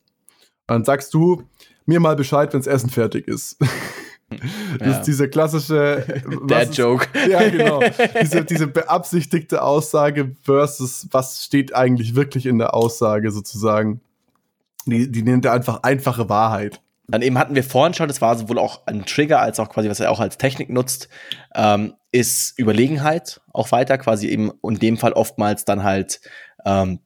Und dann sagst du mir mal Bescheid, wenns Essen fertig ist. <laughs> <laughs> Das ja. ist diese klassische <laughs>
Dad-Joke. <laughs>
Ja, genau. Diese, diese beabsichtigte Aussage versus was steht eigentlich wirklich in der Aussage sozusagen. Die, die nennt er einfach einfache Wahrheit.
Dann eben hatten wir vorhin schon, das war sowohl auch ein Trigger als auch quasi, was er auch als Technik nutzt, ähm, ist Überlegenheit auch weiter, quasi eben in dem Fall oftmals dann halt ähm,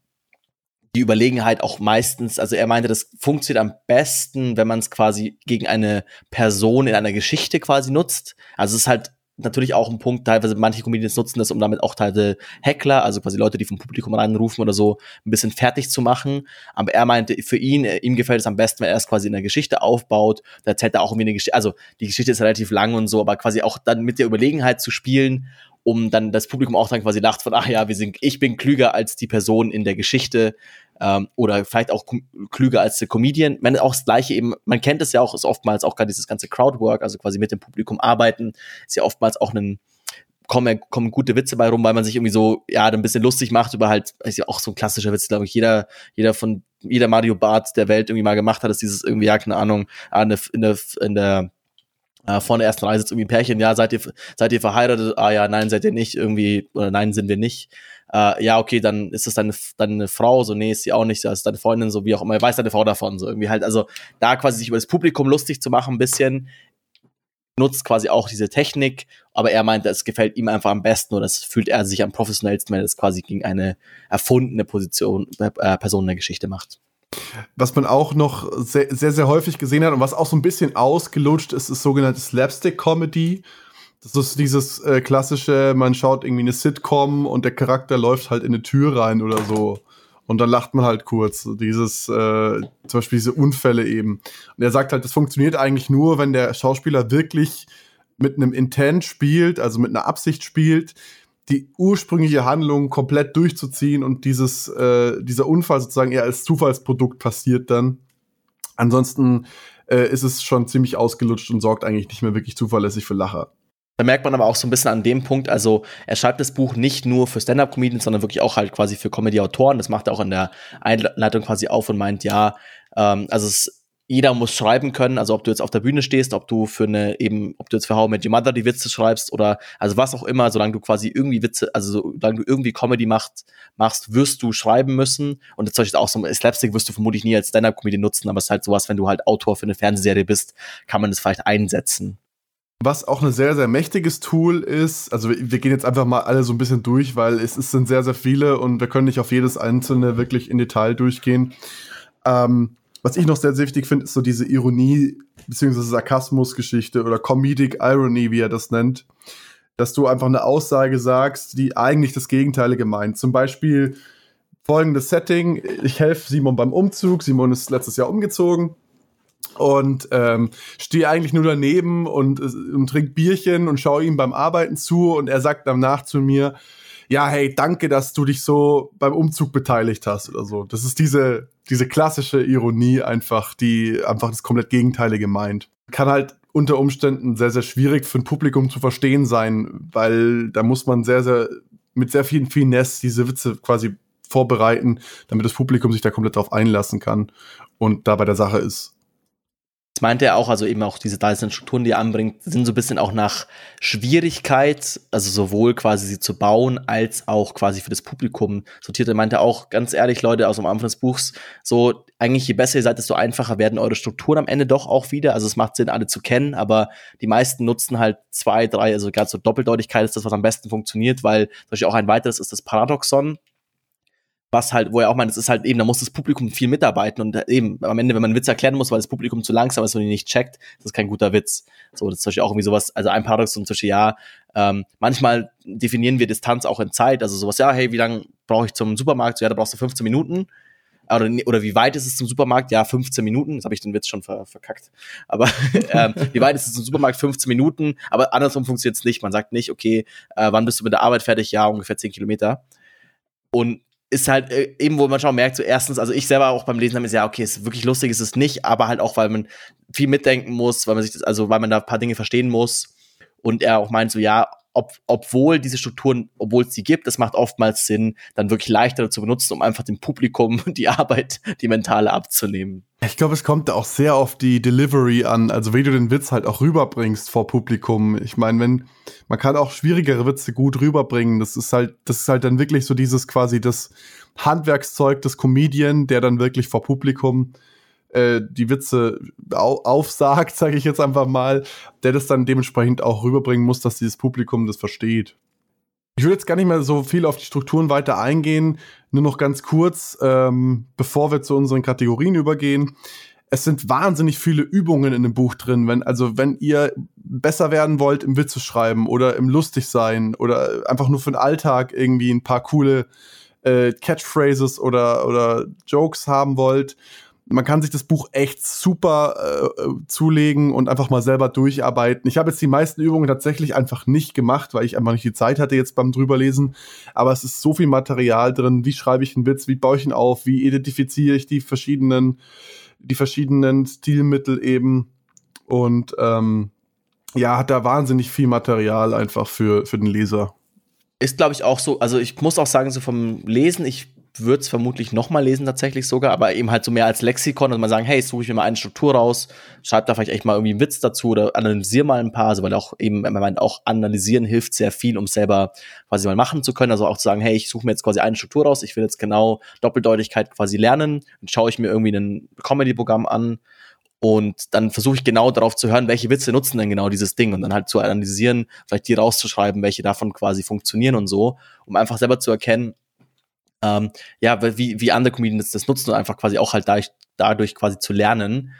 die Überlegenheit auch meistens, also er meinte, das funktioniert am besten, wenn man es quasi gegen eine Person in einer Geschichte quasi nutzt. Also es ist halt natürlich auch ein Punkt, teilweise manche Comedians nutzen das, um damit auch teilweise Heckler, also quasi Leute, die vom Publikum reinrufen oder so, ein bisschen fertig zu machen. Aber er meinte, für ihn, äh, ihm gefällt es am besten, wenn er es quasi in der Geschichte aufbaut. Da erzählt er auch irgendwie eine Geschichte, also die Geschichte ist relativ lang und so, aber quasi auch dann mit der Überlegenheit zu spielen um dann das Publikum auch dann quasi lacht von, ach ja, wir sind, ich bin klüger als die Person in der Geschichte ähm, oder vielleicht auch klüger als der Comedian. Man auch das Gleiche eben, man kennt es ja auch, ist oftmals auch gerade dieses ganze Crowdwork, also quasi mit dem Publikum arbeiten, ist ja oftmals auch ein kommen, kommen gute Witze bei rum, weil man sich irgendwie so, ja, ein bisschen lustig macht über halt, ist ja auch so ein klassischer Witz, glaube ich, jeder, jeder von, jeder Mario Bart der Welt irgendwie mal gemacht hat, ist dieses irgendwie, ja, keine Ahnung, der, in der, in der äh, vor der ersten Reihe sitzt irgendwie ein Pärchen, ja, seid ihr, seid ihr verheiratet? Ah ja, nein, seid ihr nicht, irgendwie, oder nein, sind wir nicht. Äh, ja, okay, dann ist es deine, deine Frau, so, nee, ist sie auch nicht, das ist deine Freundin, so wie auch immer, weiß deine Frau davon, so irgendwie halt, also da quasi sich über das Publikum lustig zu machen, ein bisschen, nutzt quasi auch diese Technik, aber er meint, es gefällt ihm einfach am besten oder das fühlt er sich am professionellsten, wenn er es quasi gegen eine erfundene Position, äh, Person in der Geschichte macht.
Was man auch noch sehr, sehr, sehr häufig gesehen hat und was auch so ein bisschen ausgelutscht ist, ist sogenannte Slapstick-Comedy. Das ist dieses äh, klassische, man schaut irgendwie eine Sitcom und der Charakter läuft halt in eine Tür rein oder so. Und dann lacht man halt kurz. Dieses, äh, zum Beispiel diese Unfälle eben. Und er sagt halt, das funktioniert eigentlich nur, wenn der Schauspieler wirklich mit einem Intent spielt, also mit einer Absicht spielt, die ursprüngliche Handlung komplett durchzuziehen und dieses, äh, dieser Unfall sozusagen eher als Zufallsprodukt passiert dann. Ansonsten äh, ist es schon ziemlich ausgelutscht und sorgt eigentlich nicht mehr wirklich zuverlässig für Lacher.
Da merkt man aber auch so ein bisschen an dem Punkt, also er schreibt das Buch nicht nur für Stand-Up-Comedians, sondern wirklich auch halt quasi für Comedy-Autoren. Das macht er auch in der Einleitung quasi auf und meint, ja, ähm, also es jeder muss schreiben können, also ob du jetzt auf der Bühne stehst, ob du für eine eben, ob du jetzt für How Met Your Mother die Witze schreibst oder also was auch immer, solange du quasi irgendwie Witze, also solange du irgendwie Comedy macht, machst, wirst du schreiben müssen. Und jetzt ist auch so Slapstick wirst du vermutlich nie als Stand-Up-Comedy nutzen, aber es ist halt sowas, wenn du halt Autor für eine Fernsehserie bist, kann man das vielleicht einsetzen.
Was auch ein sehr, sehr mächtiges Tool ist, also wir gehen jetzt einfach mal alle so ein bisschen durch, weil es, es sind sehr, sehr viele und wir können nicht auf jedes einzelne wirklich in Detail durchgehen. Ähm, was ich noch sehr, sehr wichtig finde, ist so diese Ironie beziehungsweise Sarkasmus-Geschichte oder Comedic Irony, wie er das nennt. Dass du einfach eine Aussage sagst, die eigentlich das Gegenteilige meint. Zum Beispiel folgendes Setting: Ich helfe Simon beim Umzug. Simon ist letztes Jahr umgezogen und ähm, stehe eigentlich nur daneben und, und trink Bierchen und schaue ihm beim Arbeiten zu und er sagt danach zu mir, ja, hey, danke, dass du dich so beim Umzug beteiligt hast oder so. Das ist diese, diese klassische Ironie einfach, die einfach das komplett Gegenteilige meint. Kann halt unter Umständen sehr, sehr schwierig für ein Publikum zu verstehen sein, weil da muss man sehr, sehr, mit sehr vielen Finesse diese Witze quasi vorbereiten, damit das Publikum sich da komplett drauf einlassen kann und da bei der Sache ist.
Meinte er auch, also eben auch diese drei Strukturen, die er anbringt, sind so ein bisschen auch nach Schwierigkeit, also sowohl quasi sie zu bauen, als auch quasi für das Publikum sortiert. Er meinte auch, ganz ehrlich, Leute, aus dem Anfang des Buchs, so eigentlich je besser ihr seid, desto einfacher werden eure Strukturen am Ende doch auch wieder. Also es macht Sinn, alle zu kennen, aber die meisten nutzen halt zwei, drei, also gerade so Doppeldeutigkeit ist das, was am besten funktioniert, weil zum Beispiel auch ein weiteres ist das Paradoxon was halt, wo er auch meint, es ist halt eben, da muss das Publikum viel mitarbeiten und eben am Ende, wenn man einen Witz erklären muss, weil das Publikum zu langsam ist und ihn nicht checkt, das ist kein guter Witz. So, das ist zum Beispiel auch irgendwie sowas, also ein Paradox zum Beispiel, ja, ähm, manchmal definieren wir Distanz auch in Zeit, also sowas, ja, hey, wie lange brauche ich zum Supermarkt? So, ja, da brauchst du 15 Minuten. Oder, oder wie weit ist es zum Supermarkt? Ja, 15 Minuten. Jetzt habe ich den Witz schon ver verkackt. Aber <laughs> ähm, wie weit ist es zum Supermarkt? 15 Minuten. Aber andersrum funktioniert es nicht. Man sagt nicht, okay, äh, wann bist du mit der Arbeit fertig? Ja, ungefähr 10 Kilometer. Und ist halt äh, eben, wo man schon merkt, so erstens, also ich selber auch beim Lesen habe ich ja, okay, ist wirklich lustig ist es nicht, aber halt auch, weil man viel mitdenken muss, weil man sich das, also weil man da ein paar Dinge verstehen muss. Und er auch meint so, ja, ob, obwohl diese Strukturen, obwohl es sie gibt, es macht oftmals Sinn, dann wirklich leichter zu benutzen, um einfach dem Publikum <laughs> die Arbeit, die mentale abzunehmen.
Ich glaube, es kommt auch sehr auf die Delivery an, also wie du den Witz halt auch rüberbringst vor Publikum. Ich meine, wenn man kann auch schwierigere Witze gut rüberbringen, das ist halt, das ist halt dann wirklich so dieses quasi das Handwerkszeug des Comedian, der dann wirklich vor Publikum äh, die Witze au aufsagt, <laughs> sage ich jetzt einfach mal, der das dann dementsprechend auch rüberbringen muss, dass dieses Publikum das versteht. Ich will jetzt gar nicht mehr so viel auf die Strukturen weiter eingehen, nur noch ganz kurz, ähm, bevor wir zu unseren Kategorien übergehen. Es sind wahnsinnig viele Übungen in dem Buch drin. Wenn, also, wenn ihr besser werden wollt im Witze schreiben oder im lustig sein oder einfach nur für den Alltag irgendwie ein paar coole äh, Catchphrases oder, oder Jokes haben wollt, man kann sich das Buch echt super äh, zulegen und einfach mal selber durcharbeiten. Ich habe jetzt die meisten Übungen tatsächlich einfach nicht gemacht, weil ich einfach nicht die Zeit hatte jetzt beim drüberlesen. Aber es ist so viel Material drin. Wie schreibe ich einen Witz? Wie baue ich ihn auf? Wie identifiziere ich die verschiedenen, die verschiedenen Stilmittel eben? Und ähm, ja, hat da wahnsinnig viel Material einfach für, für den Leser.
Ist, glaube ich, auch so, also ich muss auch sagen, so vom Lesen, ich würde es vermutlich nochmal lesen, tatsächlich sogar, aber eben halt so mehr als Lexikon, dass man sagen, hey, suche ich mir mal eine Struktur raus, schreib da vielleicht echt mal irgendwie einen Witz dazu oder analysiere mal ein paar, also weil auch eben, man meint, auch analysieren hilft sehr viel, um selber quasi mal machen zu können, also auch zu sagen, hey, ich suche mir jetzt quasi eine Struktur raus, ich will jetzt genau Doppeldeutigkeit quasi lernen, dann schaue ich mir irgendwie ein Comedy-Programm an Und dann versuche ich genau darauf zu hören, welche Witze nutzen denn genau dieses Ding und dann halt zu analysieren, vielleicht die rauszuschreiben, welche davon quasi funktionieren und so, um einfach selber zu erkennen, ähm, ja, wie, wie andere Comedians das nutzen und einfach quasi auch halt dadurch, dadurch quasi zu lernen.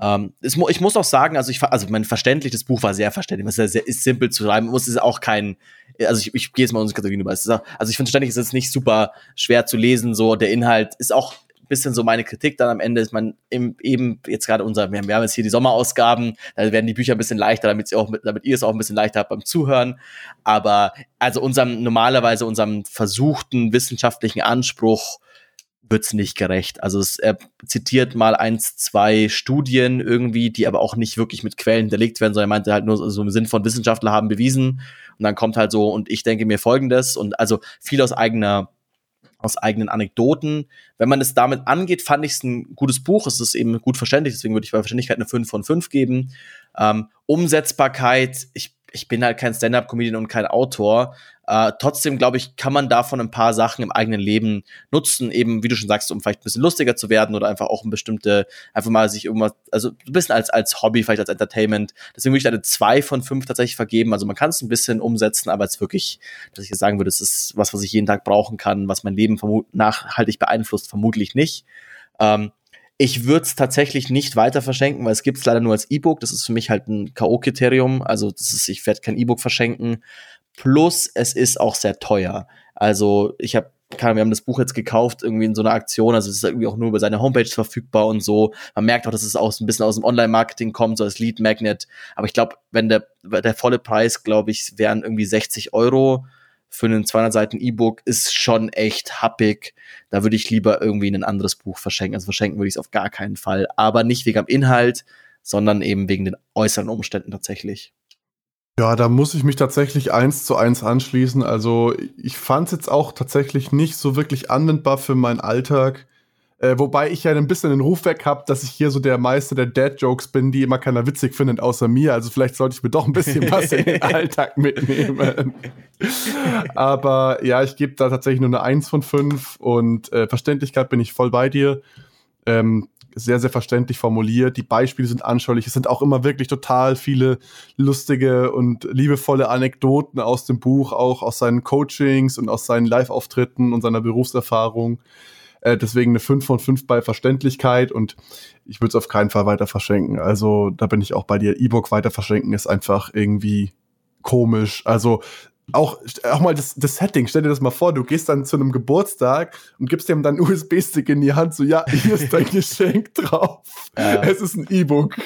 Ähm, es, ich muss auch sagen, also ich also mein verständlich, das Buch war sehr verständlich, es ist, sehr, ist simpel zu schreiben, muss es auch kein, also ich, ich gehe jetzt mal unsere Kategorien über. also ich finde ständig ist nicht super schwer zu lesen, so der Inhalt ist auch bisschen so meine Kritik dann am Ende ist man im, eben jetzt gerade unser, wir haben, jetzt hier die Sommerausgaben, da werden die Bücher ein bisschen leichter, damit, sie auch, damit ihr es auch ein bisschen leichter habt beim Zuhören. Aber also unserem, normalerweise unserem versuchten wissenschaftlichen Anspruch wird's nicht gerecht. Also es, er zitiert mal eins, zwei Studien irgendwie, die aber auch nicht wirklich mit Quellen hinterlegt werden, sondern er meinte halt nur so im Sinn von Wissenschaftler haben bewiesen. Und dann kommt halt so, und ich denke mir folgendes, und also viel aus eigener aus eigenen Anekdoten. Wenn man es damit angeht, fand ich es ein gutes Buch. Es ist eben gut verständlich, deswegen würde ich bei Verständlichkeit eine 5 von 5 geben. Ähm, Umsetzbarkeit, ich ich bin halt kein Stand-up-Comedian und kein Autor. Äh, trotzdem, glaube ich, kann man davon ein paar Sachen im eigenen Leben nutzen, eben, wie du schon sagst, um vielleicht ein bisschen lustiger zu werden oder einfach auch ein bestimmte, einfach mal sich irgendwas, also ein bisschen als, als Hobby, vielleicht als Entertainment. Deswegen würde ich eine zwei von fünf tatsächlich vergeben. Also man kann es ein bisschen umsetzen, aber es wirklich, dass ich jetzt sagen würde, es ist was, was ich jeden Tag brauchen kann, was mein Leben nachhaltig beeinflusst, vermutlich nicht. Ähm, ich würde es tatsächlich nicht weiter verschenken, weil es gibt es leider nur als E-Book. Das ist für mich halt ein K.O.-Kriterium. Also das ist, ich werde kein E-Book verschenken. Plus, es ist auch sehr teuer. Also ich habe wir haben das Buch jetzt gekauft, irgendwie in so einer Aktion, also es ist irgendwie auch nur über seine Homepage verfügbar und so. Man merkt auch, dass es auch ein bisschen aus dem Online-Marketing kommt, so als Lead Magnet. Aber ich glaube, wenn der, der volle Preis, glaube ich, wären irgendwie 60 Euro für einen 200 Seiten E-Book ist schon echt happig. Da würde ich lieber irgendwie ein anderes Buch verschenken. Also verschenken würde ich es auf gar keinen Fall. Aber nicht wegen dem Inhalt, sondern eben wegen den äußeren Umständen tatsächlich.
Ja, da muss ich mich tatsächlich eins zu eins anschließen. Also ich fand es jetzt auch tatsächlich nicht so wirklich anwendbar für meinen Alltag. Äh, wobei ich ja ein bisschen den Ruf weg habe, dass ich hier so der Meister der Dad-Jokes bin, die immer keiner witzig findet, außer mir. Also vielleicht sollte ich mir doch ein bisschen was in den <laughs> Alltag mitnehmen. Aber ja, ich gebe da tatsächlich nur eine 1 von 5 und äh, Verständlichkeit bin ich voll bei dir. Ähm, sehr, sehr verständlich formuliert. Die Beispiele sind anschaulich. Es sind auch immer wirklich total viele lustige und liebevolle Anekdoten aus dem Buch, auch aus seinen Coachings und aus seinen Live-Auftritten und seiner Berufserfahrung. Äh, deswegen eine 5 von 5 bei Verständlichkeit und ich würde es auf keinen Fall weiter verschenken. Also da bin ich auch bei dir. E-Book weiter verschenken ist einfach irgendwie komisch. Also auch, auch mal das, das Setting, stell dir das mal vor, du gehst dann zu einem Geburtstag und gibst dem dann USB-Stick in die Hand, so ja, hier ist dein <laughs> Geschenk drauf. Ja. Es ist ein E-Book.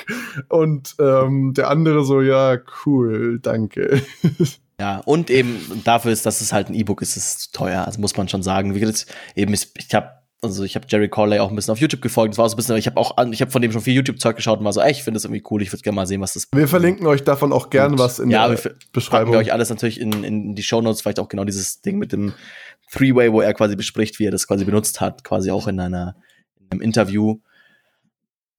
Und ähm, der andere so, ja, cool, danke. <laughs>
Ja, und eben dafür ist, dass es halt ein E-Book ist, ist es teuer. Also muss man schon sagen. Wie gesagt, eben, ich habe also ich habe Jerry Corley auch ein bisschen auf YouTube gefolgt. Das war so ein bisschen, ich habe auch, ich habe von dem schon viel YouTube-Zeug geschaut und war so, ey, ich finde das irgendwie cool. Ich würde gerne mal sehen, was das.
Wir verlinken euch davon auch gern was in
ja, der Beschreibung. wir euch alles natürlich in, in die Show Notes, vielleicht auch genau dieses Ding mit dem Three-Way, wo er quasi bespricht, wie er das quasi benutzt hat, quasi auch in einer in einem Interview.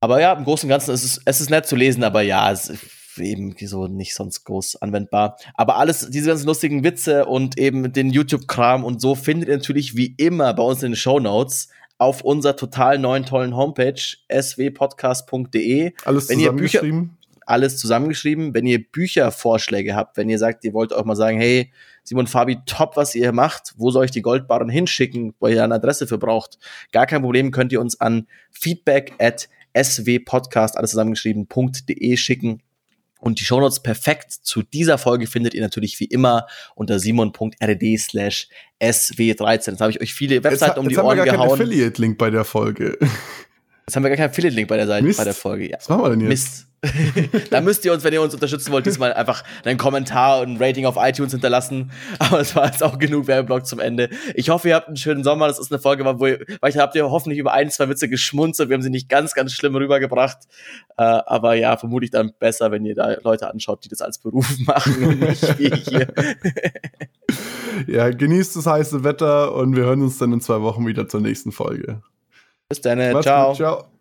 Aber ja, im Großen und Ganzen ist es, es ist nett zu lesen, aber ja, es eben so nicht sonst groß anwendbar. Aber alles, diese ganzen lustigen Witze und eben den YouTube-Kram und so findet ihr natürlich wie immer bei uns in den Show Notes auf unserer total neuen tollen Homepage swpodcast.de.
Alles wenn zusammengeschrieben?
alles zusammengeschrieben. Wenn ihr Büchervorschläge habt, wenn ihr sagt, ihr wollt auch mal sagen, hey, Simon Fabi, top, was ihr macht, wo soll ich die Goldbarren hinschicken, wo ihr eine Adresse für braucht, gar kein Problem, könnt ihr uns an feedback at swpodcast, alles zusammengeschrieben.de schicken. Und die Shownotes perfekt zu dieser Folge findet ihr natürlich wie immer unter simon.rd slash sw13. Jetzt habe ich euch viele Webseiten jetzt, um die Ohren gehauen. Jetzt haben wir gar keinen
Affiliate-Link bei der Folge.
Jetzt haben wir gar keinen Affiliate-Link bei der Seite, Mist. bei der Folge. Ja.
Was machen wir denn jetzt?
Mist. <laughs> da müsst ihr uns, wenn ihr uns unterstützen wollt, diesmal einfach einen Kommentar und ein Rating auf iTunes hinterlassen. Aber es war jetzt auch genug Werbeblock zum Ende. Ich hoffe, ihr habt einen schönen Sommer. Das ist eine Folge, wo ihr, weil ich habt ihr hoffentlich über ein, zwei Witze geschmunzelt. Wir haben sie nicht ganz, ganz schlimm rübergebracht. Äh, aber ja, vermutlich dann besser, wenn ihr da Leute anschaut, die das als Beruf <laughs> machen und nicht wie hier.
ja, genießt das heiße Wetter und wir hören uns dann in zwei Wochen wieder zur nächsten Folge.
Bis dann. Ciao. Gut, ciao.